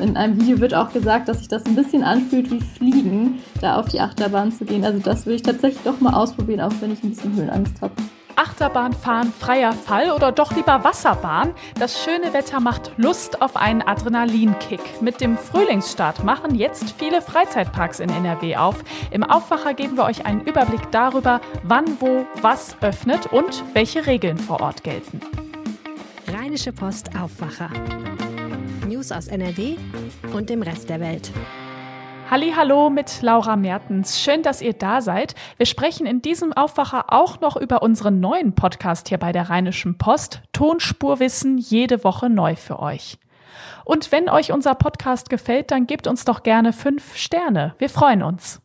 In einem Video wird auch gesagt, dass sich das ein bisschen anfühlt wie Fliegen, da auf die Achterbahn zu gehen. Also das würde ich tatsächlich doch mal ausprobieren, auch wenn ich ein bisschen Höhenangst habe. Achterbahn fahren, freier Fall oder doch lieber Wasserbahn? Das schöne Wetter macht Lust auf einen Adrenalinkick. Mit dem Frühlingsstart machen jetzt viele Freizeitparks in NRW auf. Im Aufwacher geben wir euch einen Überblick darüber, wann, wo, was öffnet und welche Regeln vor Ort gelten. Rheinische Post Aufwacher. News aus NRW und dem Rest der Welt. Hallo mit Laura Mertens. Schön, dass ihr da seid. Wir sprechen in diesem Aufwacher auch noch über unseren neuen Podcast hier bei der Rheinischen Post. Tonspurwissen jede Woche neu für euch. Und wenn euch unser Podcast gefällt, dann gebt uns doch gerne fünf Sterne. Wir freuen uns.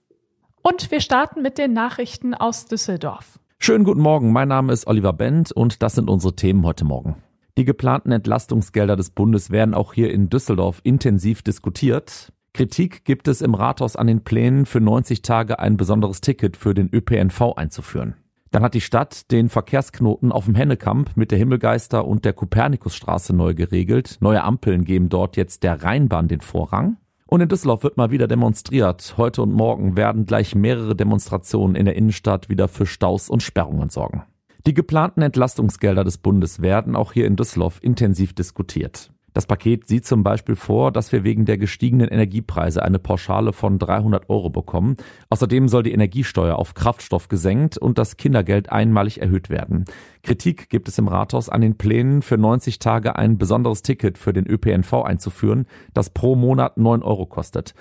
Und wir starten mit den Nachrichten aus Düsseldorf. Schönen guten Morgen. Mein Name ist Oliver Bent und das sind unsere Themen heute Morgen. Die geplanten Entlastungsgelder des Bundes werden auch hier in Düsseldorf intensiv diskutiert. Kritik gibt es im Rathaus an den Plänen, für 90 Tage ein besonderes Ticket für den ÖPNV einzuführen. Dann hat die Stadt den Verkehrsknoten auf dem Hennekamp mit der Himmelgeister und der Kopernikusstraße neu geregelt. Neue Ampeln geben dort jetzt der Rheinbahn den Vorrang. Und in Düsseldorf wird mal wieder demonstriert. Heute und morgen werden gleich mehrere Demonstrationen in der Innenstadt wieder für Staus und Sperrungen sorgen. Die geplanten Entlastungsgelder des Bundes werden auch hier in Düsseldorf intensiv diskutiert. Das Paket sieht zum Beispiel vor, dass wir wegen der gestiegenen Energiepreise eine Pauschale von 300 Euro bekommen. Außerdem soll die Energiesteuer auf Kraftstoff gesenkt und das Kindergeld einmalig erhöht werden. Kritik gibt es im Rathaus an den Plänen, für 90 Tage ein besonderes Ticket für den ÖPNV einzuführen, das pro Monat 9 Euro kostet.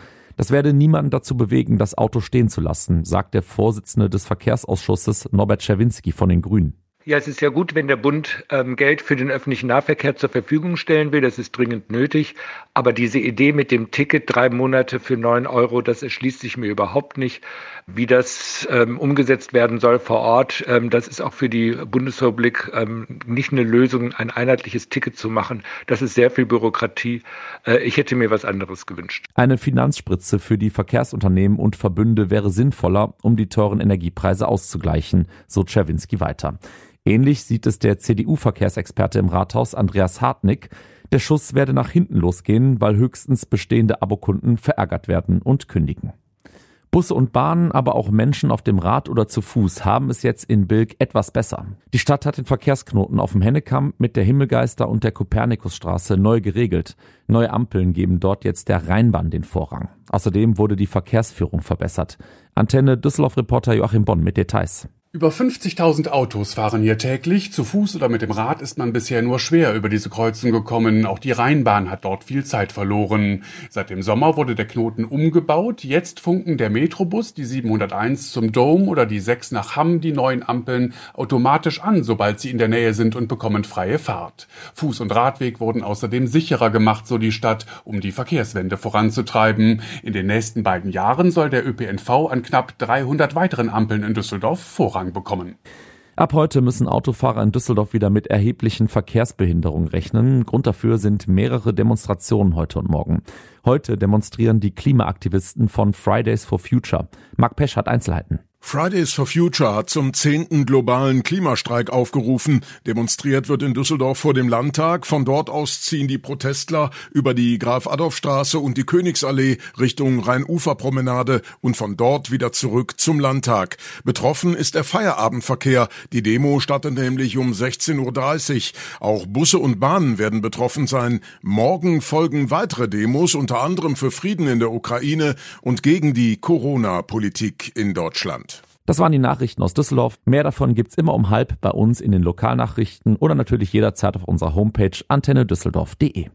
Das werde niemanden dazu bewegen, das Auto stehen zu lassen, sagt der Vorsitzende des Verkehrsausschusses Norbert Czerwinski von den Grünen. Ja, es ist ja gut, wenn der Bund ähm, Geld für den öffentlichen Nahverkehr zur Verfügung stellen will. Das ist dringend nötig. Aber diese Idee mit dem Ticket drei Monate für neun Euro, das erschließt sich mir überhaupt nicht. Wie das ähm, umgesetzt werden soll vor Ort, ähm, das ist auch für die Bundesrepublik ähm, nicht eine Lösung, ein einheitliches Ticket zu machen. Das ist sehr viel Bürokratie. Äh, ich hätte mir was anderes gewünscht. Eine Finanzspritze für die Verkehrsunternehmen und Verbünde wäre sinnvoller, um die teuren Energiepreise auszugleichen, so Czerwinski weiter. Ähnlich sieht es der CDU-Verkehrsexperte im Rathaus Andreas Hartnick. Der Schuss werde nach hinten losgehen, weil höchstens bestehende Abokunden verärgert werden und kündigen. Busse und Bahnen, aber auch Menschen auf dem Rad oder zu Fuß haben es jetzt in Bilk etwas besser. Die Stadt hat den Verkehrsknoten auf dem Hennekamp mit der Himmelgeister und der Kopernikusstraße neu geregelt. Neue Ampeln geben dort jetzt der Rheinbahn den Vorrang. Außerdem wurde die Verkehrsführung verbessert. Antenne Düsseldorf-Reporter Joachim Bonn mit Details. Über 50.000 Autos fahren hier täglich. Zu Fuß oder mit dem Rad ist man bisher nur schwer über diese Kreuzung gekommen. Auch die Rheinbahn hat dort viel Zeit verloren. Seit dem Sommer wurde der Knoten umgebaut. Jetzt funken der Metrobus, die 701 zum Dome oder die 6 nach Hamm die neuen Ampeln automatisch an, sobald sie in der Nähe sind und bekommen freie Fahrt. Fuß- und Radweg wurden außerdem sicherer gemacht, so die Stadt, um die Verkehrswende voranzutreiben. In den nächsten beiden Jahren soll der ÖPNV an knapp 300 weiteren Ampeln in Düsseldorf voran Vorrang bekommen. Ab heute müssen Autofahrer in Düsseldorf wieder mit erheblichen Verkehrsbehinderungen rechnen. Grund dafür sind mehrere Demonstrationen heute und morgen. Heute demonstrieren die Klimaaktivisten von Fridays for Future. Mark Pesch hat Einzelheiten. Fridays for Future hat zum zehnten globalen Klimastreik aufgerufen. Demonstriert wird in Düsseldorf vor dem Landtag. Von dort aus ziehen die Protestler über die Graf-Adolf-Straße und die Königsallee Richtung Rhein-Ufer-Promenade und von dort wieder zurück zum Landtag. Betroffen ist der Feierabendverkehr. Die Demo startet nämlich um 16.30 Uhr. Auch Busse und Bahnen werden betroffen sein. Morgen folgen weitere Demos, unter anderem für Frieden in der Ukraine und gegen die Corona-Politik in Deutschland. Das waren die Nachrichten aus Düsseldorf. Mehr davon gibt's immer um halb bei uns in den Lokalnachrichten oder natürlich jederzeit auf unserer Homepage antennedüsseldorf.de.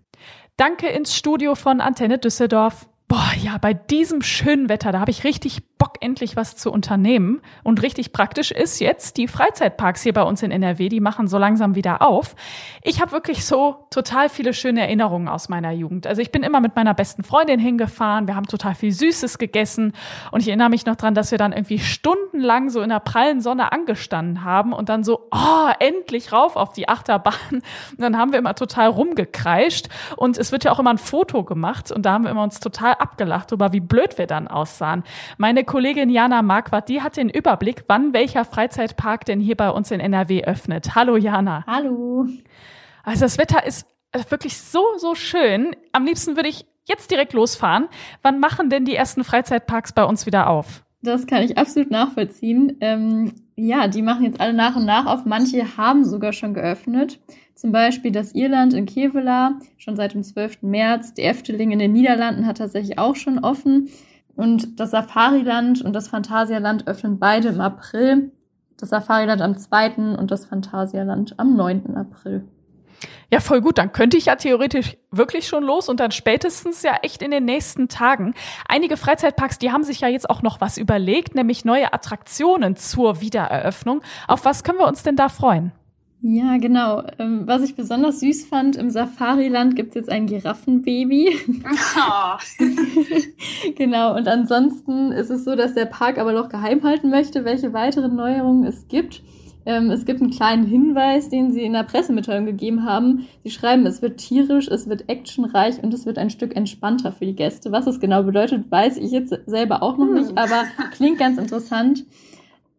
Danke ins Studio von Antenne Düsseldorf. Boah, ja, bei diesem schönen Wetter, da habe ich richtig Bock, endlich was zu unternehmen. Und richtig praktisch ist jetzt, die Freizeitparks hier bei uns in NRW, die machen so langsam wieder auf. Ich habe wirklich so total viele schöne Erinnerungen aus meiner Jugend. Also ich bin immer mit meiner besten Freundin hingefahren, wir haben total viel Süßes gegessen und ich erinnere mich noch dran, dass wir dann irgendwie stundenlang so in der prallen Sonne angestanden haben und dann so, oh, endlich rauf auf die Achterbahn. Und dann haben wir immer total rumgekreischt und es wird ja auch immer ein Foto gemacht und da haben wir immer uns total abgelacht darüber, wie blöd wir dann aussahen. Meine Kollegin Jana Marquardt, die hat den Überblick, wann welcher Freizeitpark denn hier bei uns in NRW öffnet. Hallo Jana. Hallo. Also das Wetter ist wirklich so, so schön. Am liebsten würde ich jetzt direkt losfahren. Wann machen denn die ersten Freizeitparks bei uns wieder auf? Das kann ich absolut nachvollziehen. Ähm, ja, die machen jetzt alle nach und nach auf. Manche haben sogar schon geöffnet. Zum Beispiel das Irland in Kevela, schon seit dem 12. März. Der Efteling in den Niederlanden hat tatsächlich auch schon offen. Und das Safariland und das Phantasialand öffnen beide im April. Das Safariland am 2. und das Phantasialand am 9. April. Ja, voll gut. Dann könnte ich ja theoretisch wirklich schon los und dann spätestens ja echt in den nächsten Tagen. Einige Freizeitparks, die haben sich ja jetzt auch noch was überlegt, nämlich neue Attraktionen zur Wiedereröffnung. Auf was können wir uns denn da freuen? Ja, genau. Ähm, was ich besonders süß fand, im Safariland gibt es jetzt ein Giraffenbaby. Oh. genau, und ansonsten ist es so, dass der Park aber noch geheim halten möchte, welche weiteren Neuerungen es gibt. Ähm, es gibt einen kleinen Hinweis, den sie in der Pressemitteilung gegeben haben. Sie schreiben, es wird tierisch, es wird actionreich und es wird ein Stück entspannter für die Gäste. Was es genau bedeutet, weiß ich jetzt selber auch noch nicht, hm. aber klingt ganz interessant.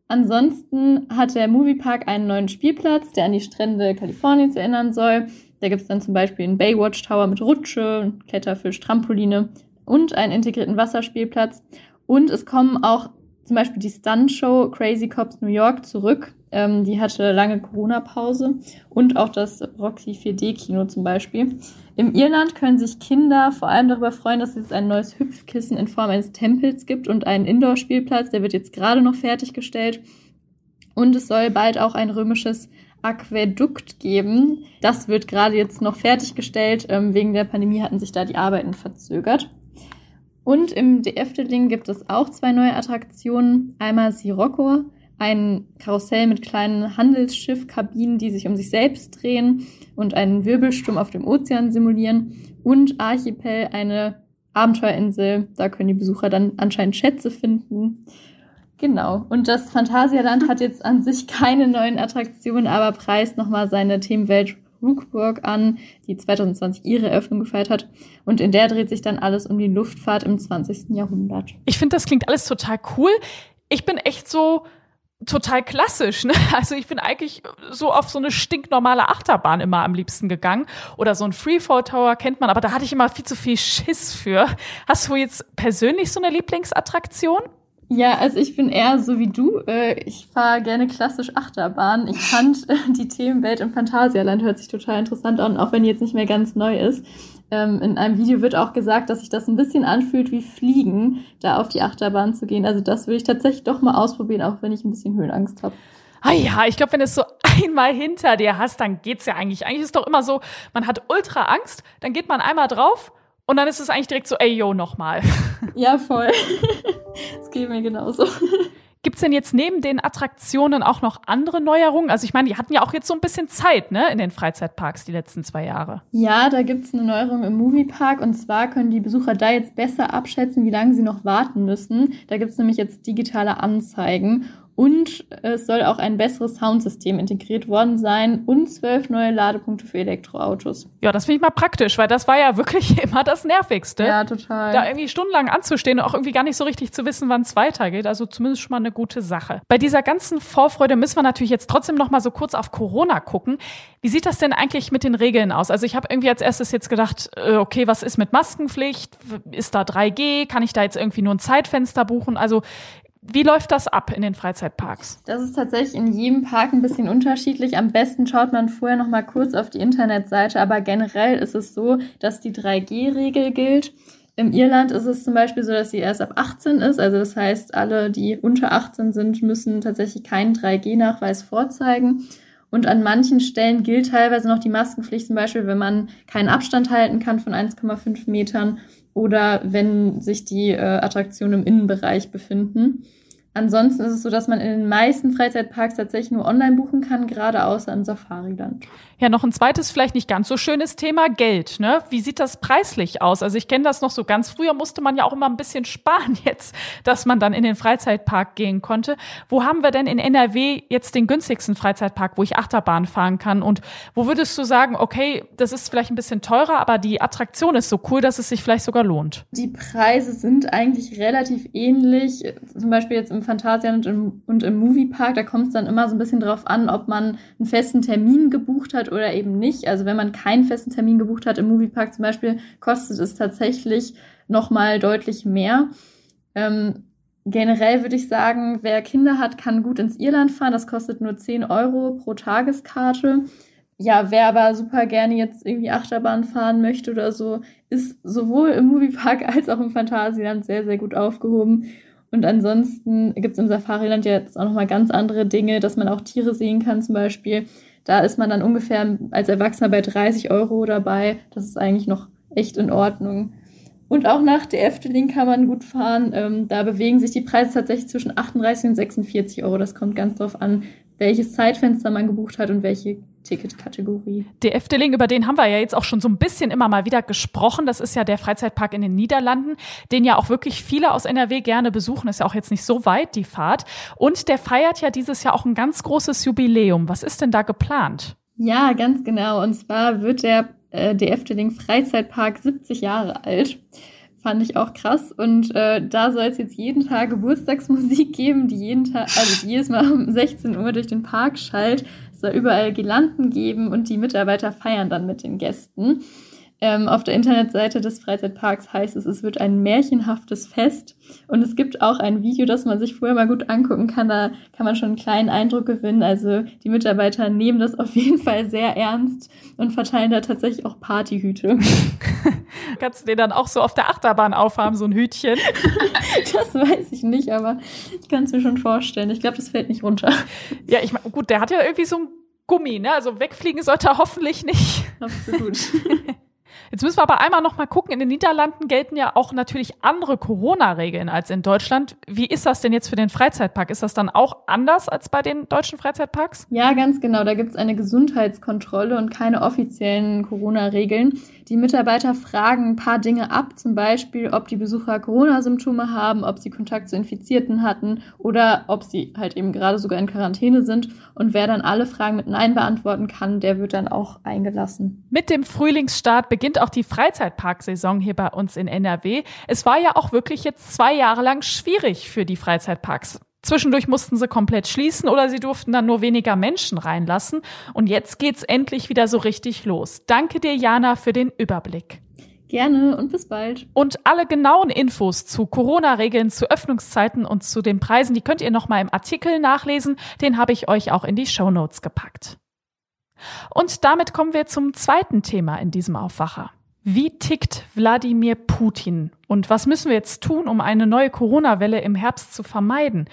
Ansonsten hat der Moviepark einen neuen Spielplatz, der an die Strände Kaliforniens erinnern soll. Da gibt es dann zum Beispiel einen Baywatch Tower mit Rutsche, Kletterfisch, Trampoline und einen integrierten Wasserspielplatz. Und es kommen auch zum Beispiel die Stunt-Show Crazy Cops New York zurück. Ähm, die hatte lange Corona-Pause und auch das Roxy 4D-Kino zum Beispiel. Im Irland können sich Kinder vor allem darüber freuen, dass es ein neues Hüpfkissen in Form eines Tempels gibt und einen Indoor-Spielplatz, der wird jetzt gerade noch fertiggestellt. Und es soll bald auch ein römisches Aquädukt geben. Das wird gerade jetzt noch fertiggestellt. Ähm, wegen der Pandemie hatten sich da die Arbeiten verzögert. Und im Efteling gibt es auch zwei neue Attraktionen. Einmal Sirocco, ein Karussell mit kleinen Handelsschiffkabinen, die sich um sich selbst drehen und einen Wirbelsturm auf dem Ozean simulieren. Und Archipel, eine Abenteuerinsel. Da können die Besucher dann anscheinend Schätze finden. Genau. Und das Phantasialand hat jetzt an sich keine neuen Attraktionen, aber preist nochmal seine Themenwelt Rookburg an, die 2020 ihre Eröffnung gefeiert hat. Und in der dreht sich dann alles um die Luftfahrt im 20. Jahrhundert. Ich finde, das klingt alles total cool. Ich bin echt so total klassisch. Ne? Also ich bin eigentlich so auf so eine stinknormale Achterbahn immer am liebsten gegangen. Oder so ein Freefall Tower kennt man, aber da hatte ich immer viel zu viel Schiss für. Hast du jetzt persönlich so eine Lieblingsattraktion? Ja, also ich bin eher so wie du. Äh, ich fahre gerne klassisch Achterbahn. Ich fand äh, die Themenwelt im Phantasialand hört sich total interessant an, auch wenn die jetzt nicht mehr ganz neu ist. Ähm, in einem Video wird auch gesagt, dass sich das ein bisschen anfühlt wie Fliegen, da auf die Achterbahn zu gehen. Also das würde ich tatsächlich doch mal ausprobieren, auch wenn ich ein bisschen Höhenangst habe. Ah ja, ich glaube, wenn du es so einmal hinter dir hast, dann geht's ja eigentlich. Eigentlich ist es doch immer so, man hat ultra Angst, dann geht man einmal drauf und dann ist es eigentlich direkt so, ey, yo, nochmal. Ja, voll. Das geht mir genauso. Gibt's denn jetzt neben den Attraktionen auch noch andere Neuerungen? Also ich meine, die hatten ja auch jetzt so ein bisschen Zeit, ne, in den Freizeitparks die letzten zwei Jahre. Ja, da gibt's eine Neuerung im Moviepark und zwar können die Besucher da jetzt besser abschätzen, wie lange sie noch warten müssen. Da gibt's nämlich jetzt digitale Anzeigen und es soll auch ein besseres Soundsystem integriert worden sein und zwölf neue Ladepunkte für Elektroautos. Ja, das finde ich mal praktisch, weil das war ja wirklich immer das Nervigste. Ja, total. Da irgendwie stundenlang anzustehen und auch irgendwie gar nicht so richtig zu wissen, wann es weitergeht. Also zumindest schon mal eine gute Sache. Bei dieser ganzen Vorfreude müssen wir natürlich jetzt trotzdem noch mal so kurz auf Corona gucken. Wie sieht das denn eigentlich mit den Regeln aus? Also ich habe irgendwie als erstes jetzt gedacht, äh, okay, was ist mit Maskenpflicht? Ist da 3G? Kann ich da jetzt irgendwie nur ein Zeitfenster buchen? Also wie läuft das ab in den Freizeitparks? Das ist tatsächlich in jedem Park ein bisschen unterschiedlich. Am besten schaut man vorher noch mal kurz auf die Internetseite, aber generell ist es so, dass die 3G-Regel gilt. Im Irland ist es zum Beispiel so, dass sie erst ab 18 ist. Also das heißt, alle, die unter 18 sind, müssen tatsächlich keinen 3G-Nachweis vorzeigen. Und an manchen Stellen gilt teilweise noch die Maskenpflicht, zum Beispiel, wenn man keinen Abstand halten kann von 1,5 Metern oder wenn sich die äh, Attraktionen im Innenbereich befinden. Ansonsten ist es so, dass man in den meisten Freizeitparks tatsächlich nur online buchen kann, gerade außer im Safari-Land. Ja, noch ein zweites, vielleicht nicht ganz so schönes Thema, Geld. Ne? Wie sieht das preislich aus? Also ich kenne das noch so ganz früher, musste man ja auch immer ein bisschen sparen jetzt, dass man dann in den Freizeitpark gehen konnte. Wo haben wir denn in NRW jetzt den günstigsten Freizeitpark, wo ich Achterbahn fahren kann? Und wo würdest du sagen, okay, das ist vielleicht ein bisschen teurer, aber die Attraktion ist so cool, dass es sich vielleicht sogar lohnt? Die Preise sind eigentlich relativ ähnlich. Zum Beispiel jetzt im Phantasialand und im, Moviepark, da kommt es dann immer so ein bisschen drauf an, ob man einen festen Termin gebucht hat oder eben nicht. Also wenn man keinen festen Termin gebucht hat im Moviepark zum Beispiel, kostet es tatsächlich nochmal deutlich mehr. Ähm, generell würde ich sagen, wer Kinder hat, kann gut ins Irland fahren. Das kostet nur 10 Euro pro Tageskarte. Ja, wer aber super gerne jetzt irgendwie Achterbahn fahren möchte oder so, ist sowohl im Moviepark als auch im Phantasialand sehr, sehr gut aufgehoben. Und ansonsten gibt es im Safariland jetzt auch nochmal ganz andere Dinge, dass man auch Tiere sehen kann zum Beispiel. Da ist man dann ungefähr als Erwachsener bei 30 Euro dabei. Das ist eigentlich noch echt in Ordnung. Und auch nach der Efteling kann man gut fahren. Ähm, da bewegen sich die Preise tatsächlich zwischen 38 und 46 Euro. Das kommt ganz drauf an, welches Zeitfenster man gebucht hat und welche Ticketkategorie. Der Efteling, über den haben wir ja jetzt auch schon so ein bisschen immer mal wieder gesprochen. Das ist ja der Freizeitpark in den Niederlanden, den ja auch wirklich viele aus NRW gerne besuchen. Ist ja auch jetzt nicht so weit die Fahrt. Und der feiert ja dieses Jahr auch ein ganz großes Jubiläum. Was ist denn da geplant? Ja, ganz genau. Und zwar wird der, äh, der Efteling Freizeitpark 70 Jahre alt. Fand ich auch krass. Und äh, da soll es jetzt jeden Tag Geburtstagsmusik geben, die jeden Tag, also die jedes Mal um 16 Uhr durch den Park schallt. Es soll überall Girlanden geben und die Mitarbeiter feiern dann mit den Gästen. Ähm, auf der Internetseite des Freizeitparks heißt es, es wird ein märchenhaftes Fest. Und es gibt auch ein Video, das man sich vorher mal gut angucken kann. Da kann man schon einen kleinen Eindruck gewinnen. Also die Mitarbeiter nehmen das auf jeden Fall sehr ernst und verteilen da tatsächlich auch Partyhüte. Kannst du dir dann auch so auf der Achterbahn aufhaben, so ein Hütchen? das weiß ich nicht, aber ich kann es mir schon vorstellen. Ich glaube, das fällt nicht runter. Ja, ich meine, gut, der hat ja irgendwie so ein Gummi, ne? Also wegfliegen sollte er hoffentlich nicht. Absolut. Jetzt müssen wir aber einmal noch mal gucken. In den Niederlanden gelten ja auch natürlich andere Corona-Regeln als in Deutschland. Wie ist das denn jetzt für den Freizeitpark? Ist das dann auch anders als bei den deutschen Freizeitparks? Ja, ganz genau. Da gibt es eine Gesundheitskontrolle und keine offiziellen Corona-Regeln. Die Mitarbeiter fragen ein paar Dinge ab, zum Beispiel, ob die Besucher Corona-Symptome haben, ob sie Kontakt zu Infizierten hatten oder ob sie halt eben gerade sogar in Quarantäne sind. Und wer dann alle Fragen mit Nein beantworten kann, der wird dann auch eingelassen. Mit dem Frühlingsstart beginnt auch die Freizeitparksaison hier bei uns in NRW. Es war ja auch wirklich jetzt zwei Jahre lang schwierig für die Freizeitparks. Zwischendurch mussten sie komplett schließen oder sie durften dann nur weniger Menschen reinlassen. Und jetzt geht's endlich wieder so richtig los. Danke dir, Jana, für den Überblick. Gerne und bis bald. Und alle genauen Infos zu Corona-Regeln, zu Öffnungszeiten und zu den Preisen, die könnt ihr nochmal im Artikel nachlesen. Den habe ich euch auch in die Show Notes gepackt. Und damit kommen wir zum zweiten Thema in diesem Aufwacher. Wie tickt Wladimir Putin? Und was müssen wir jetzt tun, um eine neue Corona-Welle im Herbst zu vermeiden?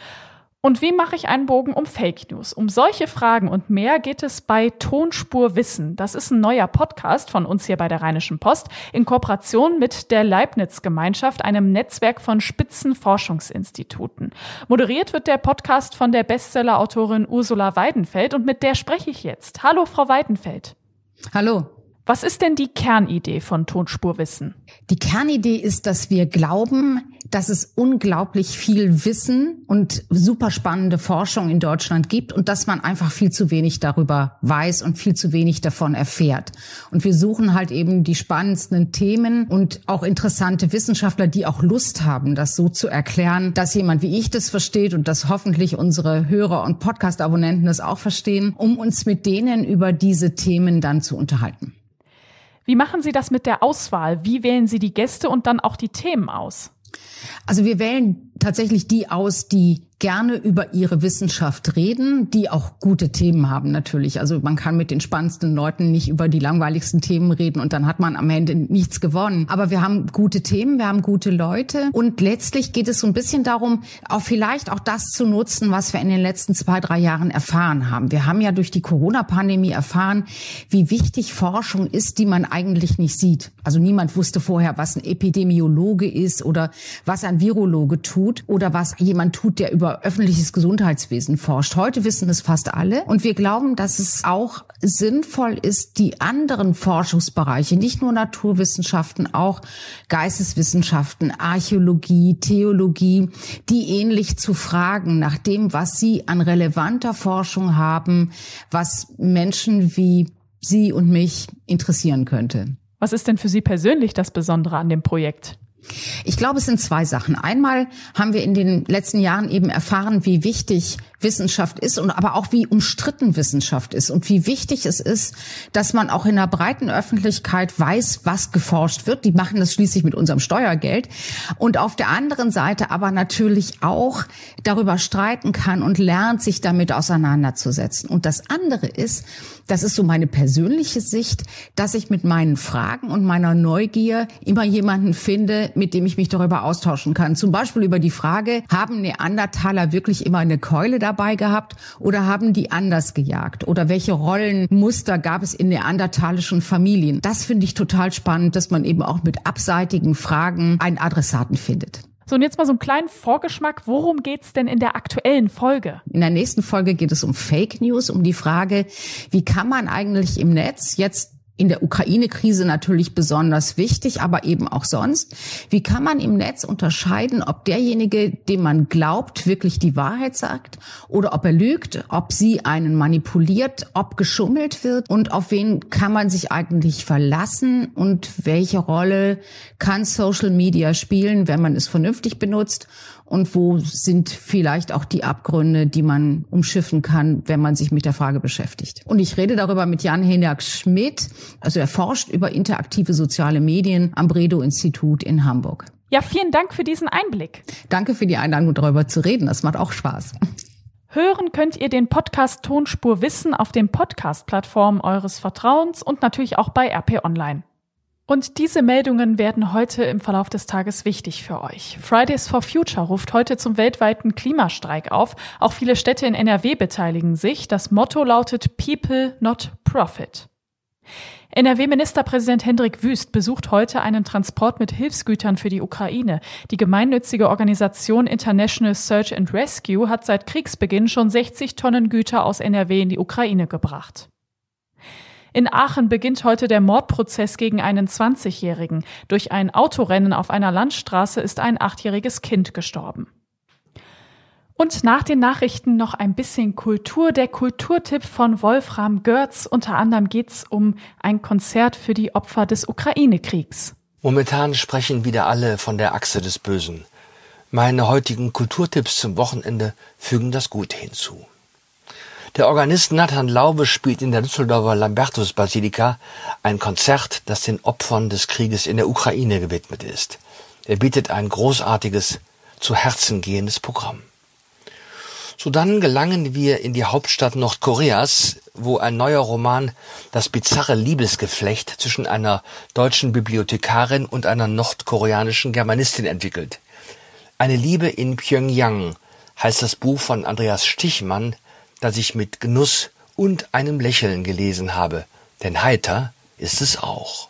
Und wie mache ich einen Bogen um Fake News? Um solche Fragen und mehr geht es bei Tonspur Wissen. Das ist ein neuer Podcast von uns hier bei der Rheinischen Post in Kooperation mit der Leibniz Gemeinschaft, einem Netzwerk von Spitzenforschungsinstituten. Moderiert wird der Podcast von der Bestsellerautorin Ursula Weidenfeld und mit der spreche ich jetzt. Hallo, Frau Weidenfeld. Hallo. Was ist denn die Kernidee von Tonspurwissen? Die Kernidee ist, dass wir glauben, dass es unglaublich viel Wissen und super spannende Forschung in Deutschland gibt und dass man einfach viel zu wenig darüber weiß und viel zu wenig davon erfährt. Und wir suchen halt eben die spannendsten Themen und auch interessante Wissenschaftler, die auch Lust haben, das so zu erklären, dass jemand wie ich das versteht und dass hoffentlich unsere Hörer und Podcast-Abonnenten das auch verstehen, um uns mit denen über diese Themen dann zu unterhalten. Wie machen Sie das mit der Auswahl? Wie wählen Sie die Gäste und dann auch die Themen aus? Also wir wählen tatsächlich die aus, die gerne über ihre Wissenschaft reden, die auch gute Themen haben natürlich. Also man kann mit den spannendsten Leuten nicht über die langweiligsten Themen reden und dann hat man am Ende nichts gewonnen. Aber wir haben gute Themen, wir haben gute Leute und letztlich geht es so ein bisschen darum, auch vielleicht auch das zu nutzen, was wir in den letzten zwei, drei Jahren erfahren haben. Wir haben ja durch die Corona-Pandemie erfahren, wie wichtig Forschung ist, die man eigentlich nicht sieht. Also niemand wusste vorher, was ein Epidemiologe ist oder was ein Virologe tut oder was jemand tut, der über öffentliches Gesundheitswesen forscht. Heute wissen es fast alle. Und wir glauben, dass es auch sinnvoll ist, die anderen Forschungsbereiche, nicht nur Naturwissenschaften, auch Geisteswissenschaften, Archäologie, Theologie, die ähnlich zu fragen nach dem, was sie an relevanter Forschung haben, was Menschen wie Sie und mich interessieren könnte. Was ist denn für Sie persönlich das Besondere an dem Projekt? Ich glaube, es sind zwei Sachen. Einmal haben wir in den letzten Jahren eben erfahren, wie wichtig Wissenschaft ist und aber auch wie umstritten Wissenschaft ist und wie wichtig es ist, dass man auch in der breiten Öffentlichkeit weiß, was geforscht wird. Die machen das schließlich mit unserem Steuergeld. Und auf der anderen Seite aber natürlich auch darüber streiten kann und lernt, sich damit auseinanderzusetzen. Und das andere ist, das ist so meine persönliche Sicht, dass ich mit meinen Fragen und meiner Neugier immer jemanden finde, mit dem ich mich darüber austauschen kann. Zum Beispiel über die Frage, haben Neandertaler wirklich immer eine Keule dabei gehabt oder haben die anders gejagt? Oder welche Rollenmuster gab es in neandertalischen Familien? Das finde ich total spannend, dass man eben auch mit abseitigen Fragen einen Adressaten findet. So, und jetzt mal so einen kleinen Vorgeschmack. Worum geht's denn in der aktuellen Folge? In der nächsten Folge geht es um Fake News, um die Frage, wie kann man eigentlich im Netz jetzt in der Ukraine-Krise natürlich besonders wichtig, aber eben auch sonst. Wie kann man im Netz unterscheiden, ob derjenige, dem man glaubt, wirklich die Wahrheit sagt oder ob er lügt, ob sie einen manipuliert, ob geschummelt wird und auf wen kann man sich eigentlich verlassen und welche Rolle kann Social Media spielen, wenn man es vernünftig benutzt und wo sind vielleicht auch die Abgründe, die man umschiffen kann, wenn man sich mit der Frage beschäftigt. Und ich rede darüber mit Jan Henrik Schmidt, also er forscht über interaktive soziale Medien am Bredow-Institut in Hamburg. Ja, vielen Dank für diesen Einblick. Danke für die Einladung, darüber zu reden. Das macht auch Spaß. Hören könnt ihr den Podcast Tonspur Wissen auf den Podcast-Plattformen eures Vertrauens und natürlich auch bei RP Online. Und diese Meldungen werden heute im Verlauf des Tages wichtig für euch. Fridays for Future ruft heute zum weltweiten Klimastreik auf. Auch viele Städte in NRW beteiligen sich. Das Motto lautet People, not Profit. NRW-Ministerpräsident Hendrik Wüst besucht heute einen Transport mit Hilfsgütern für die Ukraine. Die gemeinnützige Organisation International Search and Rescue hat seit Kriegsbeginn schon 60 Tonnen Güter aus NRW in die Ukraine gebracht. In Aachen beginnt heute der Mordprozess gegen einen 20-Jährigen. Durch ein Autorennen auf einer Landstraße ist ein achtjähriges Kind gestorben. Und nach den Nachrichten noch ein bisschen Kultur. Der Kulturtipp von Wolfram Görz. Unter anderem geht's um ein Konzert für die Opfer des Ukraine-Kriegs. Momentan sprechen wieder alle von der Achse des Bösen. Meine heutigen Kulturtipps zum Wochenende fügen das gut hinzu. Der Organist Nathan Laube spielt in der Düsseldorfer Lambertus-Basilika ein Konzert, das den Opfern des Krieges in der Ukraine gewidmet ist. Er bietet ein großartiges, zu Herzen gehendes Programm. So dann gelangen wir in die Hauptstadt Nordkoreas, wo ein neuer Roman das bizarre Liebesgeflecht zwischen einer deutschen Bibliothekarin und einer nordkoreanischen Germanistin entwickelt. Eine Liebe in Pyongyang heißt das Buch von Andreas Stichmann, das ich mit Genuss und einem Lächeln gelesen habe, denn heiter ist es auch.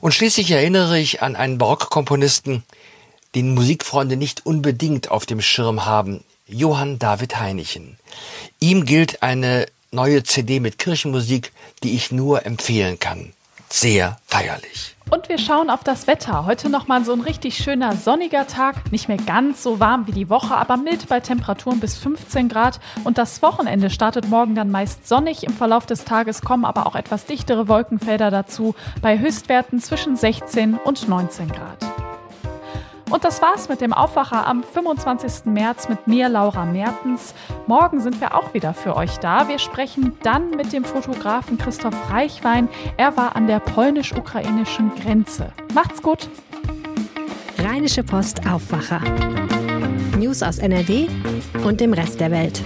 Und schließlich erinnere ich an einen Barockkomponisten, den Musikfreunde nicht unbedingt auf dem Schirm haben, Johann David Heinichen. Ihm gilt eine neue CD mit Kirchenmusik, die ich nur empfehlen kann. Sehr feierlich. Und wir schauen auf das Wetter. Heute nochmal so ein richtig schöner sonniger Tag. Nicht mehr ganz so warm wie die Woche, aber mild bei Temperaturen bis 15 Grad. Und das Wochenende startet morgen dann meist sonnig. Im Verlauf des Tages kommen aber auch etwas dichtere Wolkenfelder dazu, bei Höchstwerten zwischen 16 und 19 Grad. Und das war's mit dem Aufwacher am 25. März mit mir, Laura Mertens. Morgen sind wir auch wieder für euch da. Wir sprechen dann mit dem Fotografen Christoph Reichwein. Er war an der polnisch-ukrainischen Grenze. Macht's gut! Rheinische Post Aufwacher. News aus NRW und dem Rest der Welt.